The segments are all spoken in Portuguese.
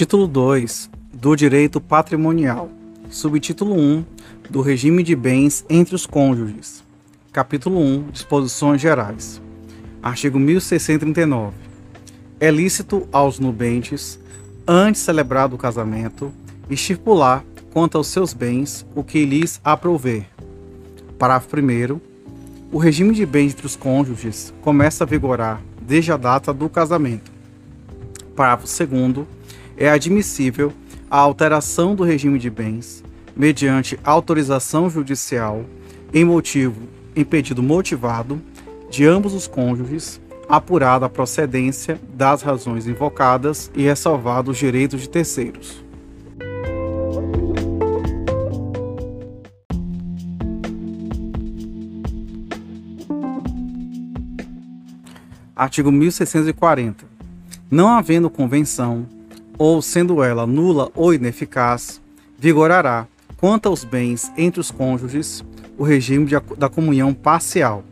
Título 2 do Direito Patrimonial. Subtítulo 1 do Regime de Bens entre os Cônjuges. Capítulo 1 Disposições Gerais. Artigo 1639. É lícito aos nubentes, antes celebrado o casamento, estipular quanto aos seus bens o que lhes aprouver. Parágrafo 1. O regime de bens entre os cônjuges começa a vigorar desde a data do casamento. Parágrafo 2. É admissível a alteração do regime de bens mediante autorização judicial em motivo em pedido motivado de ambos os cônjuges, apurada a procedência das razões invocadas e ressalvado os direitos de terceiros. Artigo 1640. Não havendo convenção, ou sendo ela nula ou ineficaz, vigorará, quanto aos bens entre os cônjuges, o regime de, da comunhão parcial.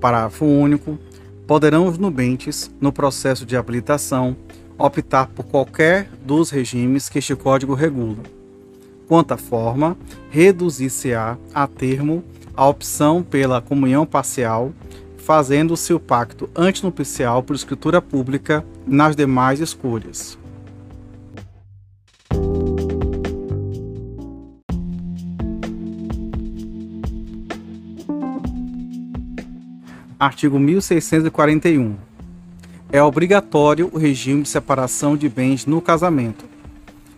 Parágrafo único. Poderão os nubentes, no processo de habilitação, optar por qualquer dos regimes que este Código regula. Quanto à forma, reduzir-se-á a termo a opção pela comunhão parcial fazendo-se o pacto antinupcial por escritura pública nas demais escolhas. Artigo 1641. É obrigatório o regime de separação de bens no casamento.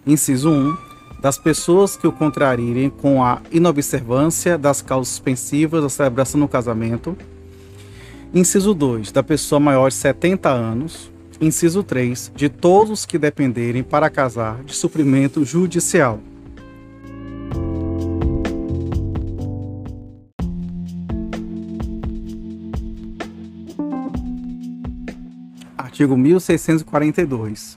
Inciso 1. Das pessoas que o contrarirem com a inobservância das causas suspensivas da celebração do casamento, Inciso 2. Da pessoa maior de 70 anos. Inciso 3. De todos que dependerem para casar de suprimento judicial. Artigo 1642.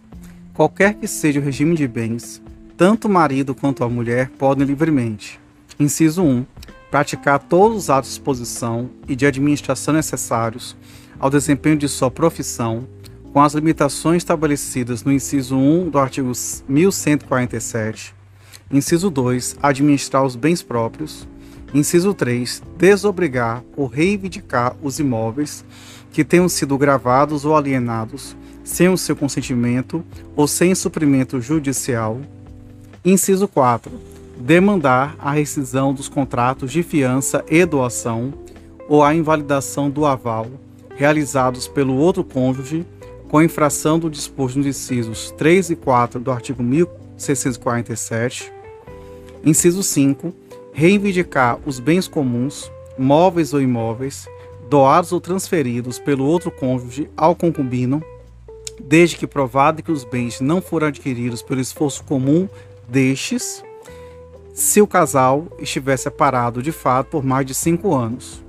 Qualquer que seja o regime de bens, tanto o marido quanto a mulher podem livremente. Inciso 1 praticar todos os atos de exposição e de administração necessários ao desempenho de sua profissão, com as limitações estabelecidas no inciso 1 do artigo 1147, inciso 2, administrar os bens próprios, inciso 3, desobrigar ou reivindicar os imóveis que tenham sido gravados ou alienados sem o seu consentimento ou sem suprimento judicial, inciso 4, demandar a rescisão dos contratos de fiança e doação ou a invalidação do aval realizados pelo outro cônjuge com infração do disposto nos incisos 3 e 4 do artigo 1647. Inciso 5. Reivindicar os bens comuns, móveis ou imóveis, doados ou transferidos pelo outro cônjuge ao concubino, desde que provado que os bens não foram adquiridos pelo esforço comum destes se o casal estiver separado de fato por mais de cinco anos.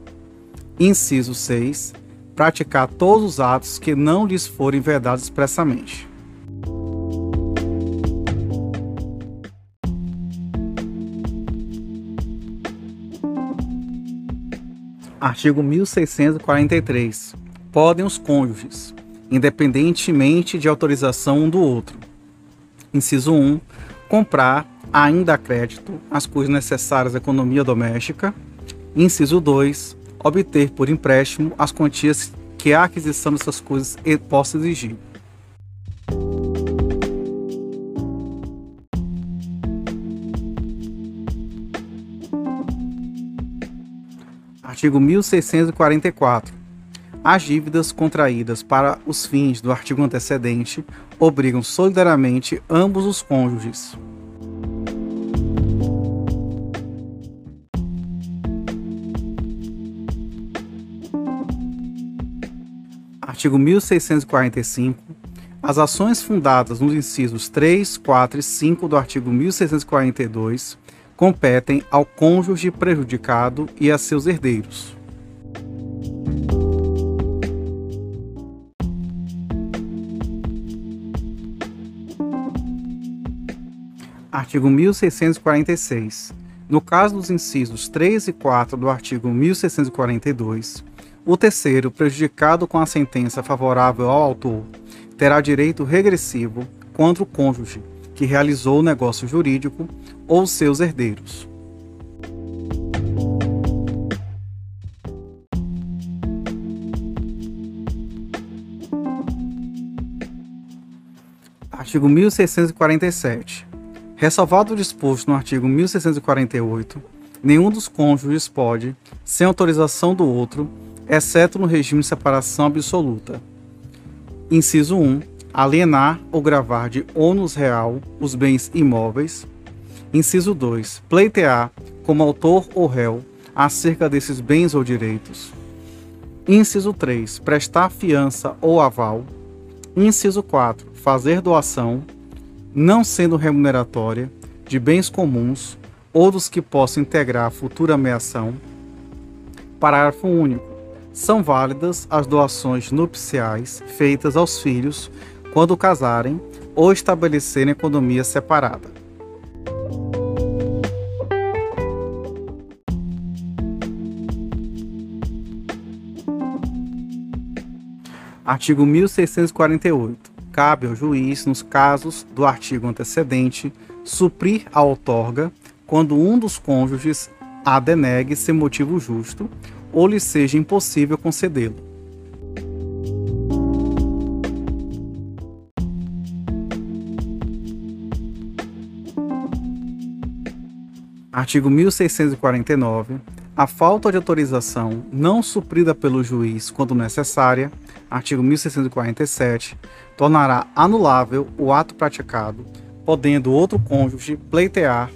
Inciso 6. Praticar todos os atos que não lhes forem vedados expressamente. Artigo 1643. Podem os cônjuges, independentemente de autorização um do outro. Inciso 1. Comprar ainda a crédito as coisas necessárias à economia doméstica. Inciso 2. Obter por empréstimo as quantias que a aquisição dessas coisas possa exigir. Artigo 1644. As dívidas contraídas para os fins do artigo antecedente obrigam solidariamente ambos os cônjuges. Artigo 1645. As ações fundadas nos incisos 3, 4 e 5 do artigo 1642 competem ao cônjuge prejudicado e a seus herdeiros. Artigo 1646. No caso dos incisos 3 e 4 do artigo 1642, o terceiro, prejudicado com a sentença favorável ao autor, terá direito regressivo contra o cônjuge que realizou o negócio jurídico ou seus herdeiros. Artigo 1647. Ressalvado o disposto no artigo 1648, nenhum dos cônjuges pode, sem autorização do outro, exceto no regime de separação absoluta. Inciso 1. Alienar ou gravar de ônus real os bens imóveis. Inciso 2. Pleitear como autor ou réu acerca desses bens ou direitos. Inciso 3. Prestar fiança ou aval. Inciso 4. Fazer doação, não sendo remuneratória, de bens comuns ou dos que possam integrar a futura ameação. Parágrafo único. São válidas as doações nupciais feitas aos filhos quando casarem ou estabelecerem economia separada. Artigo 1648. Cabe ao juiz, nos casos do artigo antecedente, suprir a outorga quando um dos cônjuges a denegue sem motivo justo ou lhe seja impossível concedê-lo. Artigo 1649. A falta de autorização não suprida pelo juiz quando necessária, artigo 1647, tornará anulável o ato praticado, podendo outro cônjuge pleitear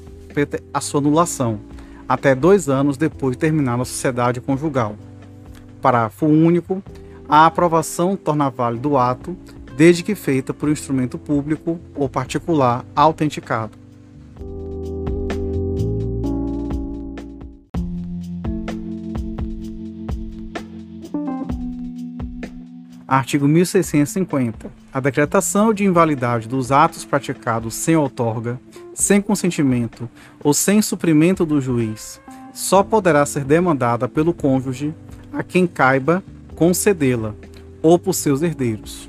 a sua anulação, até dois anos depois de terminar a sociedade conjugal. Parágrafo único. A aprovação torna válido o ato, desde que feita por instrumento público ou particular autenticado. Artigo 1650. A decretação de invalidade dos atos praticados sem outorga, sem consentimento ou sem suprimento do juiz só poderá ser demandada pelo cônjuge a quem caiba concedê-la ou por seus herdeiros.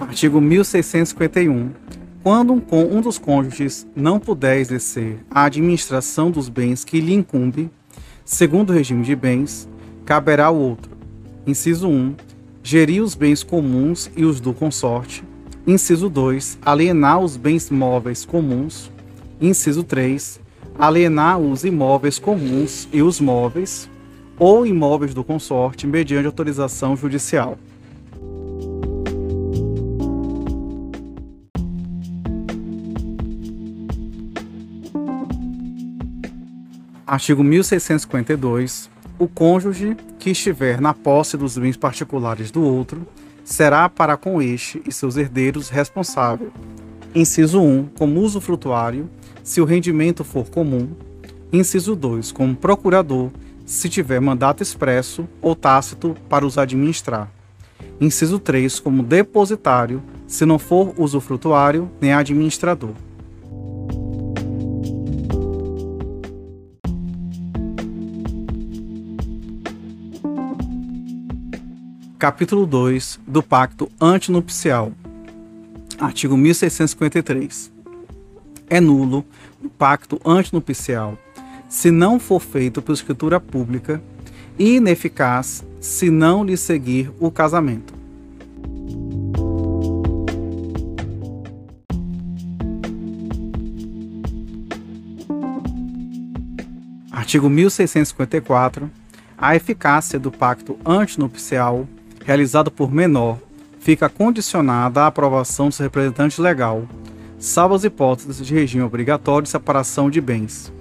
Artigo 1651 quando um, um dos cônjuges não puder exercer a administração dos bens que lhe incumbe, segundo o regime de bens, caberá ao outro. Inciso 1. Gerir os bens comuns e os do consorte. Inciso 2. Alienar os bens móveis comuns. Inciso 3. Alienar os imóveis comuns e os móveis ou imóveis do consorte mediante autorização judicial. Artigo 1652. O cônjuge que estiver na posse dos bens particulares do outro será para com este e seus herdeiros responsável. Inciso 1, como usufrutuário, se o rendimento for comum. Inciso 2, como procurador, se tiver mandato expresso ou tácito para os administrar. Inciso 3, como depositário, se não for usufrutuário nem administrador. Capítulo 2 do Pacto Antinupcial. Artigo 1653. É nulo o pacto antinupcial se não for feito por escritura pública e ineficaz se não lhe seguir o casamento. Artigo 1654. A eficácia do pacto antinupcial realizado por menor fica condicionada à aprovação do seu representante legal, salvo as hipóteses de regime obrigatório de separação de bens.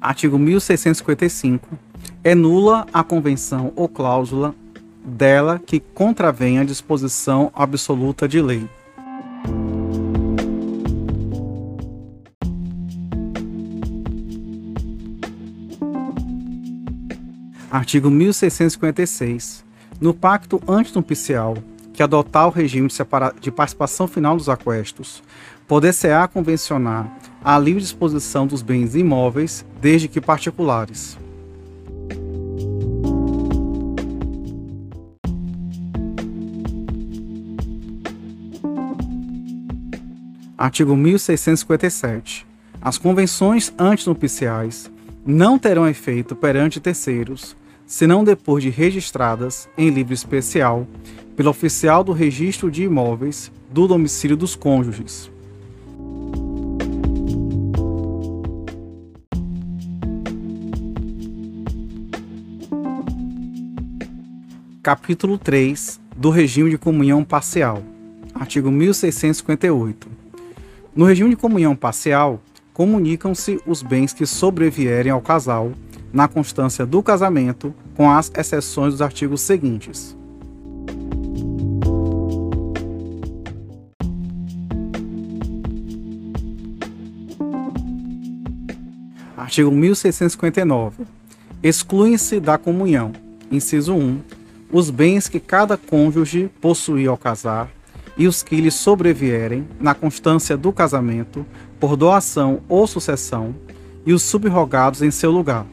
Artigo 1655. É nula a convenção ou cláusula dela que contravenha a disposição absoluta de lei. Artigo 1656. No pacto antinupcial, que adotar o regime de, participação final dos aquestos, poder-se-á convencionar a livre disposição dos bens imóveis, desde que particulares. Artigo 1657. As convenções antinupciais não terão efeito perante terceiros, senão depois de registradas em livro especial pelo oficial do registro de imóveis do domicílio dos cônjuges. Capítulo 3 do regime de comunhão parcial. Artigo 1658. No regime de comunhão parcial, comunicam-se os bens que sobrevierem ao casal na constância do casamento, com as exceções dos artigos seguintes. Artigo 1659. Excluem-se da comunhão, inciso 1, os bens que cada cônjuge possui ao casar e os que lhe sobrevierem na constância do casamento, por doação ou sucessão, e os subrogados em seu lugar.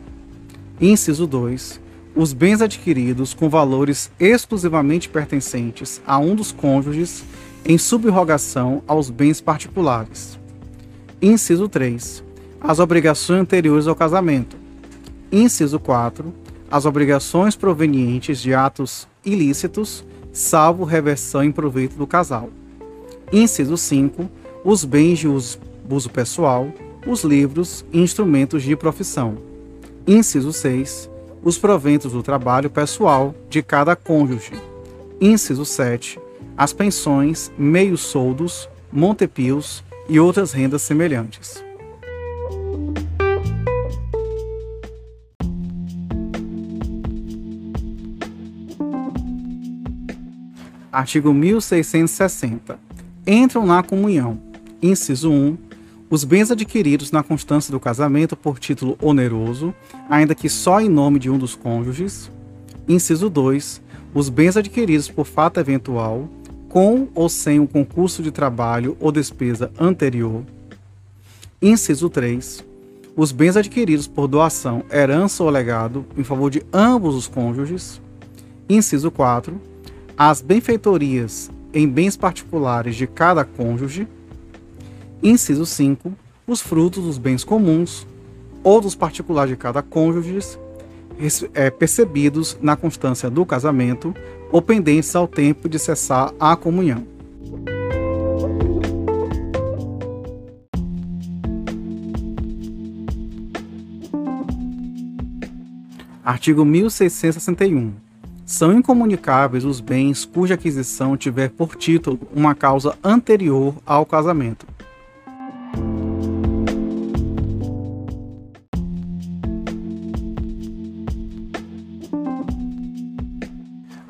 Inciso 2. Os bens adquiridos com valores exclusivamente pertencentes a um dos cônjuges em subrogação aos bens particulares. Inciso 3. As obrigações anteriores ao casamento. Inciso 4. As obrigações provenientes de atos ilícitos salvo reversão em proveito do casal. Inciso 5. Os bens de uso, pessoal, os livros e instrumentos de profissão. Inciso 6. Os proventos do trabalho pessoal de cada cônjuge. Inciso 7. As pensões, meios soldos, montepios e outras rendas semelhantes. Artigo 1660. Entram na comunhão. Inciso 1. Os bens adquiridos na constância do casamento por título oneroso, ainda que só em nome de um dos cônjuges. Inciso 2. Os bens adquiridos por fato eventual, com ou sem o concurso de trabalho ou despesa anterior. Inciso 3. Os bens adquiridos por doação, herança ou legado em favor de ambos os cônjuges. Inciso 4 as benfeitorias em bens particulares de cada cônjuge. Inciso 5. Os frutos dos bens comuns ou dos particulares de cada cônjuge, é, percebidos na constância do casamento ou pendentes ao tempo de cessar a comunhão. Artigo 1661 são incomunicáveis os bens cuja aquisição tiver por título uma causa anterior ao casamento.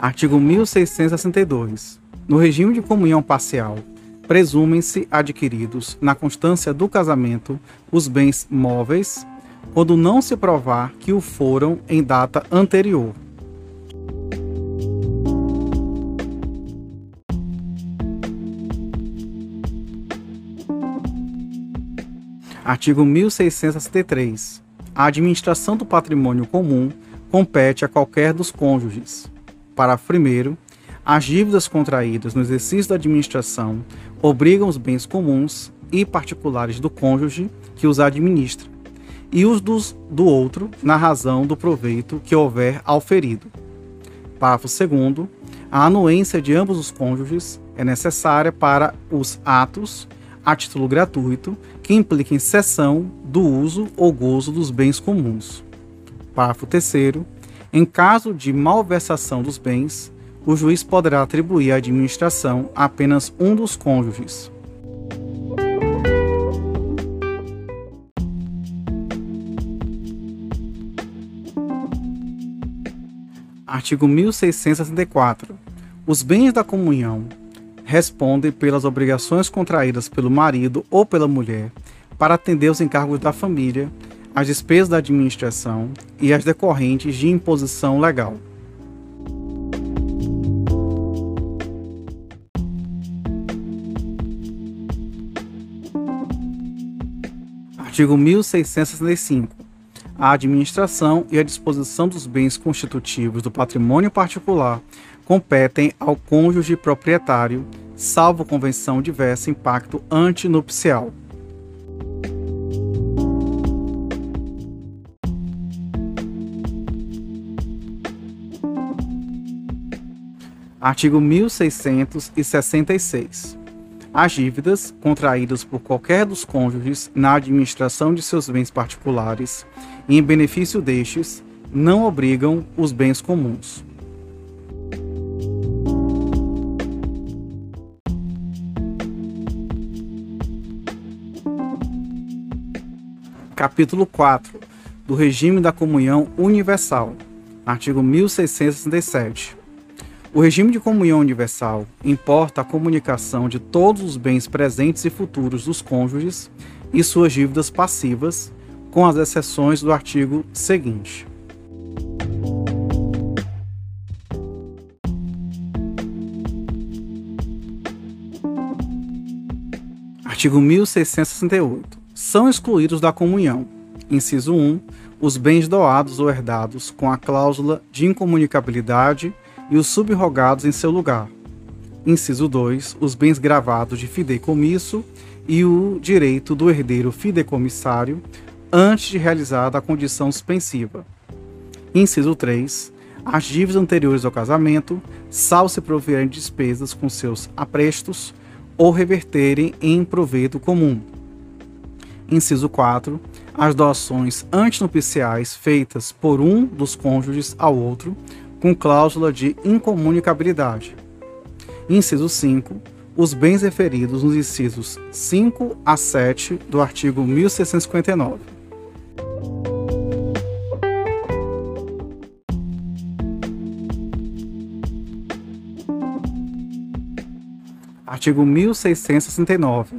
Artigo 1662. No regime de comunhão parcial, presumem-se adquiridos, na constância do casamento, os bens móveis, quando não se provar que o foram em data anterior Artigo 1663. A administração do patrimônio comum compete a qualquer dos cônjuges. Parágrafo 1. As dívidas contraídas no exercício da administração obrigam os bens comuns e particulares do cônjuge que os administra, e os dos, do outro na razão do proveito que houver ao ferido. Parágrafo 2. A anuência de ambos os cônjuges é necessária para os atos a título gratuito que impliquem cessão do uso ou gozo dos bens comuns. Parágrafo 3 em caso de malversação dos bens, o juiz poderá atribuir à administração apenas um dos cônjuges. Artigo 1664. Os bens da comunhão respondem pelas obrigações contraídas pelo marido ou pela mulher para atender os encargos da família, as despesas da administração e as decorrentes de imposição legal. Artigo 1665. A administração e a disposição dos bens constitutivos do patrimônio particular competem ao cônjuge proprietário, salvo convenção diversa impacto antinupcial. Artigo 1666. As dívidas contraídas por qualquer dos cônjuges na administração de seus bens particulares e em benefício destes não obrigam os bens comuns. Capítulo 4 do Regime da Comunhão Universal. Artigo 1667. O regime de comunhão universal importa a comunicação de todos os bens presentes e futuros dos cônjuges e suas dívidas passivas, com as exceções do artigo seguinte. Artigo 1668. São excluídos da comunhão, inciso 1, os bens doados ou herdados com a cláusula de incomunicabilidade e os subrogados em seu lugar. Inciso 2. Os bens gravados de fideicomisso e o direito do herdeiro fideicomissário antes de realizada a condição suspensiva. Inciso 3. As dívidas anteriores ao casamento, salvo se proverem despesas com seus aprestos ou reverterem em proveito comum. Inciso 4. As doações antinupciais feitas por um dos cônjuges ao outro, com cláusula de incomunicabilidade. Inciso 5. Os bens referidos nos incisos 5 a 7 do artigo 1659. Artigo 1669.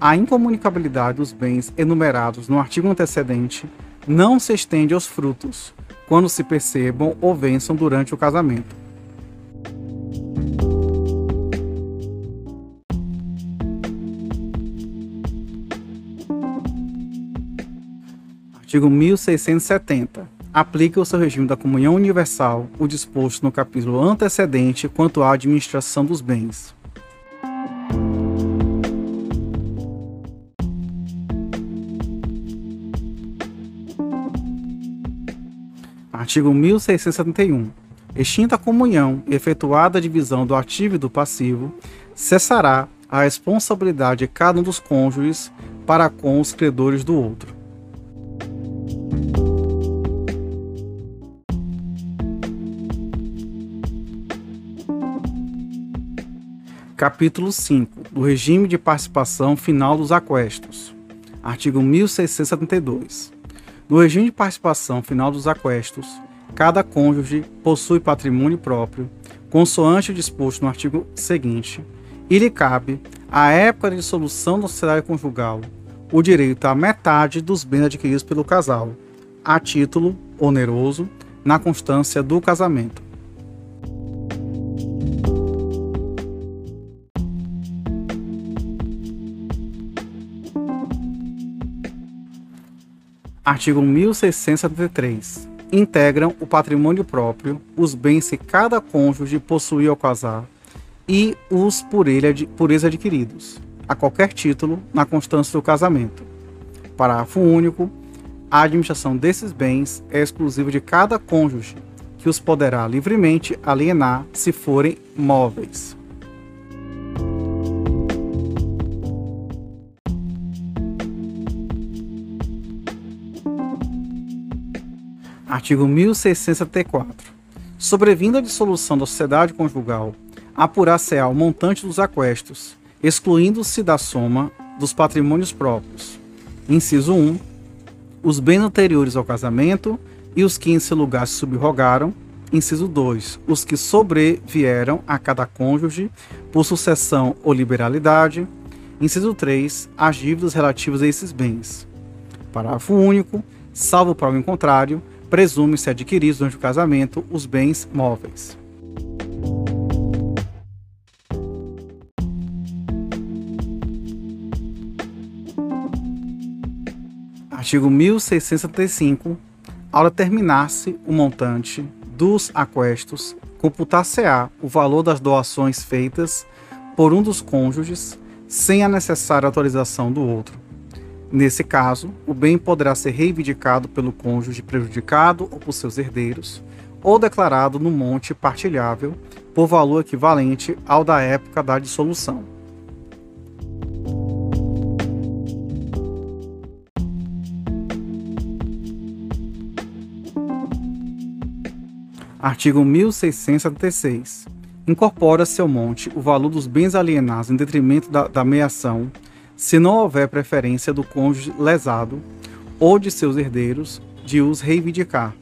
A incomunicabilidade dos bens enumerados no artigo antecedente não se estende aos frutos, quando se percebam ou vençam durante o casamento. Artigo 1670. Aplica o seu regime da comunhão universal o disposto no capítulo antecedente quanto à administração dos bens. Artigo 1671. Extinta a comunhão e efetuada a divisão do ativo e do passivo, cessará a responsabilidade de cada um dos cônjuges para com os credores do outro. Capítulo 5 do Regime de Participação Final dos Aquestos. Artigo 1672. No regime de participação final dos aquestos, cada cônjuge possui patrimônio próprio, consoante o disposto no artigo seguinte, e lhe cabe, à época de dissolução da sociedade conjugal, o direito à metade dos bens adquiridos pelo casal, a título oneroso, na constância do casamento. Artigo 1673. Integram o patrimônio próprio, os bens que cada cônjuge possui ao casar e os por ele por eles adquiridos, a qualquer título, na constância do casamento. Parágrafo único. A administração desses bens é exclusiva de cada cônjuge, que os poderá livremente alienar se forem móveis. Artigo 1674. Sobrevindo a dissolução da sociedade conjugal, apurar-se-á o montante dos aquestos, excluindo-se da soma dos patrimônios próprios. Inciso 1. Os bens anteriores ao casamento e os que em seu lugar se subrogaram. Inciso 2. Os que sobrevieram a cada cônjuge por sucessão ou liberalidade. Inciso 3. As dívidas relativas a esses bens. Parágrafo único. Salvo prova em contrário, presume-se adquiridos durante o casamento os bens móveis. Artigo 1675. Ao determinar-se o montante dos aquestos, computar-se-á o valor das doações feitas por um dos cônjuges sem a necessária autorização do outro. Nesse caso, o bem poderá ser reivindicado pelo cônjuge prejudicado ou por seus herdeiros, ou declarado no monte partilhável por valor equivalente ao da época da dissolução. Artigo 1676. Incorpora-se ao monte o valor dos bens alienados em detrimento da, da meação, se não houver preferência do cônjuge lesado ou de seus herdeiros de os reivindicar.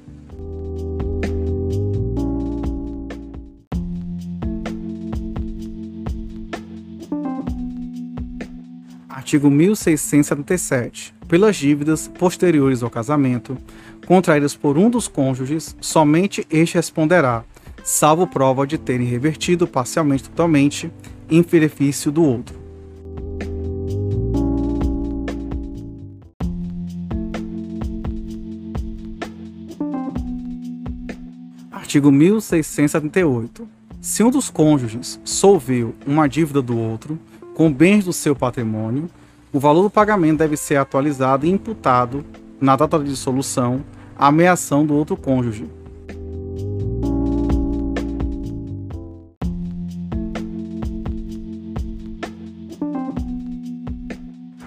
Artigo 1677. Pelas dívidas posteriores ao casamento, contraídas por um dos cônjuges, somente este responderá, salvo prova de terem revertido parcialmente totalmente em benefício do outro. Artigo 1678. Se um dos cônjuges solveu uma dívida do outro com bens do seu patrimônio, o valor do pagamento deve ser atualizado e imputado na data de dissolução a ameação do outro cônjuge.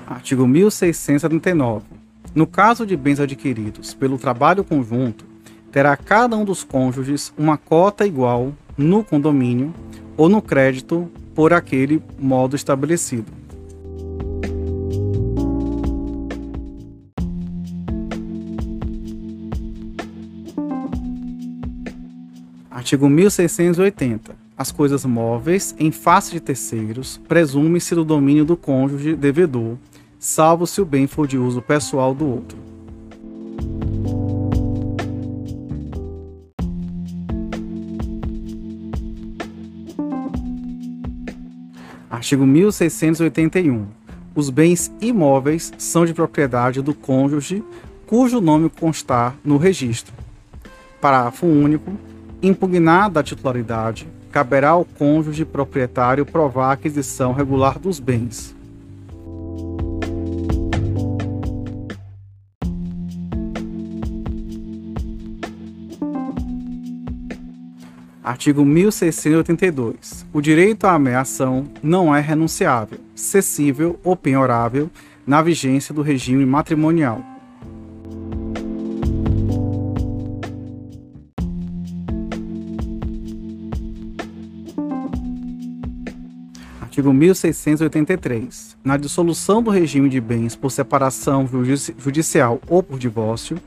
Artigo 1679. No caso de bens adquiridos pelo trabalho conjunto, terá cada um dos cônjuges uma cota igual no condomínio ou no crédito por aquele modo estabelecido. Artigo 1680. As coisas móveis em face de terceiros presume-se do domínio do cônjuge devedor, salvo se o bem for de uso pessoal do outro. Artigo 1681. Os bens imóveis são de propriedade do cônjuge cujo nome constar no registro. Parágrafo único impugnada a titularidade, caberá ao cônjuge proprietário provar a aquisição regular dos bens. Artigo 1682. O direito à ameação não é renunciável, cessível ou penhorável na vigência do regime matrimonial. artigo 1683. Na dissolução do regime de bens por separação judicial ou por divórcio,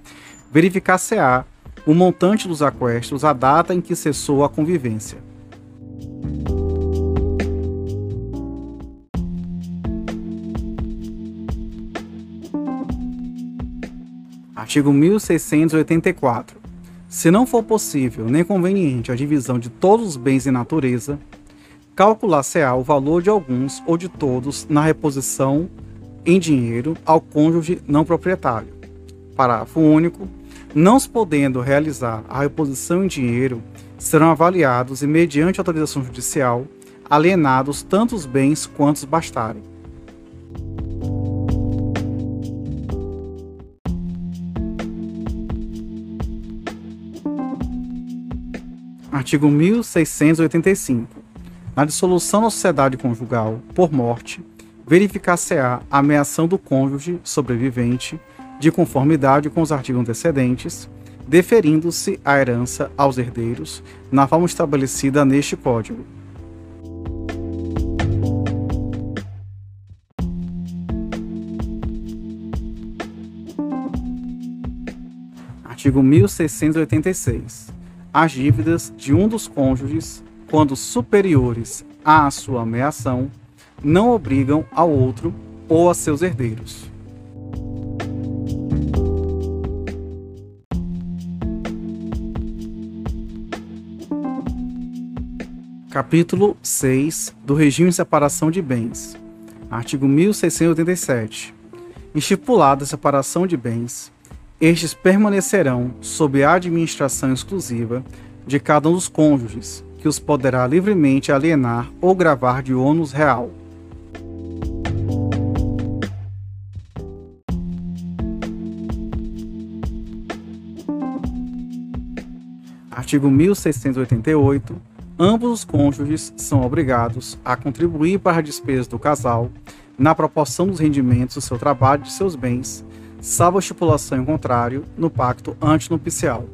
verificar-se-á o montante dos aquestos, a data em que cessou a convivência. Artigo 1684. Se não for possível nem conveniente a divisão de todos os bens em natureza, calcular-se-á o valor de alguns ou de todos na reposição em dinheiro ao cônjuge não proprietário. Parágrafo único. Não se podendo realizar a reposição em dinheiro, serão avaliados e, mediante autorização judicial, alienados tanto os bens quanto bastarem. Artigo 1685. Na dissolução da sociedade conjugal por morte, verificar-se-á a ameação do cônjuge sobrevivente de conformidade com os artigos antecedentes, deferindo-se a herança aos herdeiros na forma estabelecida neste Código. Artigo 1686. As dívidas de um dos cônjuges quando superiores à sua ameação, não obrigam ao outro ou a seus herdeiros. Capítulo 6 do Regime de Separação de Bens. Artigo 1687. Estipulada a separação de bens, estes permanecerão sob a administração exclusiva de cada um dos cônjuges, que os poderá livremente alienar ou gravar de ônus real. Artigo 1688. Ambos os cônjuges são obrigados a contribuir para a despesa do casal na proporção dos rendimentos do seu trabalho e de seus bens, salvo a estipulação em contrário no pacto antinupcial.